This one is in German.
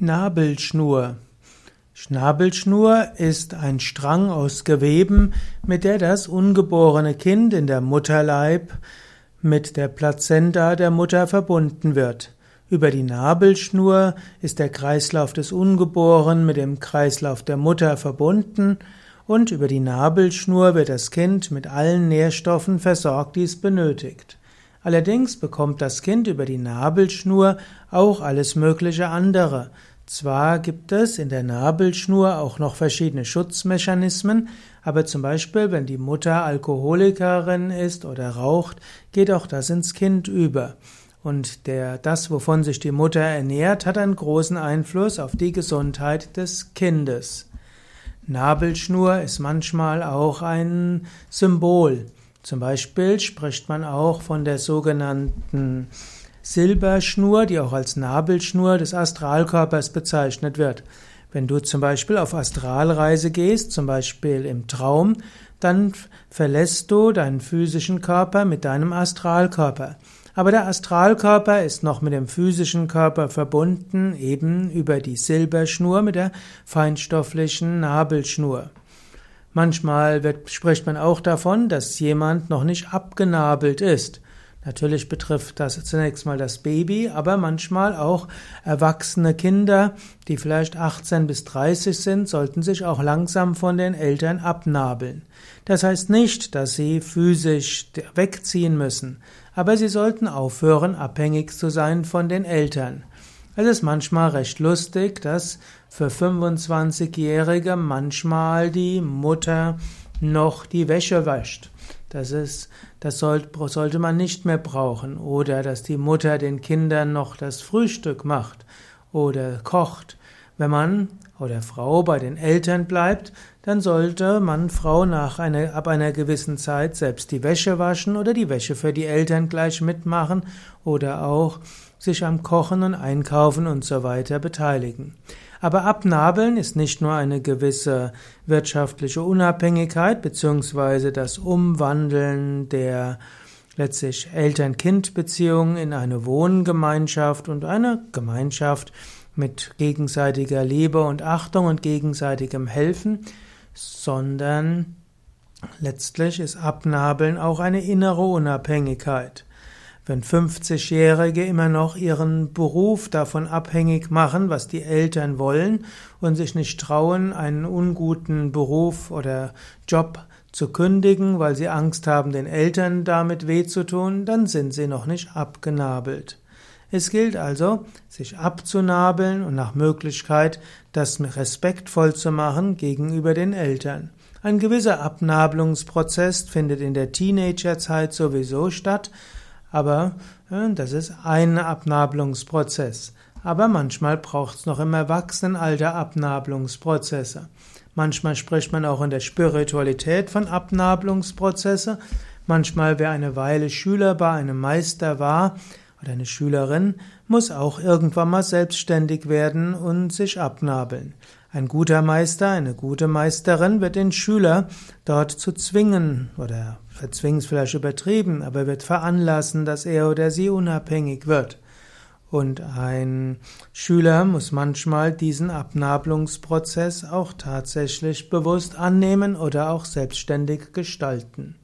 Nabelschnur. Schnabelschnur ist ein Strang aus Geweben, mit der das ungeborene Kind in der Mutterleib mit der Plazenta der Mutter verbunden wird. Über die Nabelschnur ist der Kreislauf des Ungeborenen mit dem Kreislauf der Mutter verbunden und über die Nabelschnur wird das Kind mit allen Nährstoffen versorgt, die es benötigt. Allerdings bekommt das Kind über die Nabelschnur auch alles mögliche andere. Zwar gibt es in der Nabelschnur auch noch verschiedene Schutzmechanismen, aber zum Beispiel, wenn die Mutter Alkoholikerin ist oder raucht, geht auch das ins Kind über. Und der, das, wovon sich die Mutter ernährt, hat einen großen Einfluss auf die Gesundheit des Kindes. Nabelschnur ist manchmal auch ein Symbol. Zum Beispiel spricht man auch von der sogenannten Silberschnur, die auch als Nabelschnur des Astralkörpers bezeichnet wird. Wenn du zum Beispiel auf Astralreise gehst, zum Beispiel im Traum, dann verlässt du deinen physischen Körper mit deinem Astralkörper. Aber der Astralkörper ist noch mit dem physischen Körper verbunden, eben über die Silberschnur mit der feinstofflichen Nabelschnur. Manchmal wird, spricht man auch davon, dass jemand noch nicht abgenabelt ist. Natürlich betrifft das zunächst mal das Baby, aber manchmal auch erwachsene Kinder, die vielleicht 18 bis 30 sind, sollten sich auch langsam von den Eltern abnabeln. Das heißt nicht, dass sie physisch wegziehen müssen, aber sie sollten aufhören, abhängig zu sein von den Eltern. Es ist manchmal recht lustig, dass für 25-Jährige manchmal die Mutter noch die Wäsche wäscht. Das ist, das sollte man nicht mehr brauchen. Oder dass die Mutter den Kindern noch das Frühstück macht oder kocht. Wenn man oder Frau bei den Eltern bleibt, dann sollte man Frau nach einer, ab einer gewissen Zeit selbst die Wäsche waschen oder die Wäsche für die Eltern gleich mitmachen oder auch sich am Kochen und Einkaufen und so weiter beteiligen. Aber Abnabeln ist nicht nur eine gewisse wirtschaftliche Unabhängigkeit beziehungsweise das Umwandeln der letztlich Eltern-Kind-Beziehung in eine Wohngemeinschaft und eine Gemeinschaft mit gegenseitiger Liebe und Achtung und gegenseitigem Helfen, sondern letztlich ist Abnabeln auch eine innere Unabhängigkeit. Wenn 50-Jährige immer noch ihren Beruf davon abhängig machen, was die Eltern wollen und sich nicht trauen, einen unguten Beruf oder Job zu kündigen, weil sie Angst haben, den Eltern damit weh zu tun, dann sind sie noch nicht abgenabelt. Es gilt also, sich abzunabeln und nach Möglichkeit das respektvoll zu machen gegenüber den Eltern. Ein gewisser Abnabelungsprozess findet in der Teenagerzeit sowieso statt, aber äh, das ist ein Abnabelungsprozess. Aber manchmal braucht es noch im Erwachsenenalter Abnabelungsprozesse. Manchmal spricht man auch in der Spiritualität von Abnabelungsprozesse. Manchmal, wer eine Weile Schüler bei einem Meister war oder eine Schülerin, muss auch irgendwann mal selbstständig werden und sich abnabeln. Ein guter Meister, eine gute Meisterin wird den Schüler dort zu zwingen oder verzwingen es vielleicht übertrieben, aber wird veranlassen, dass er oder sie unabhängig wird. Und ein Schüler muss manchmal diesen Abnabelungsprozess auch tatsächlich bewusst annehmen oder auch selbstständig gestalten.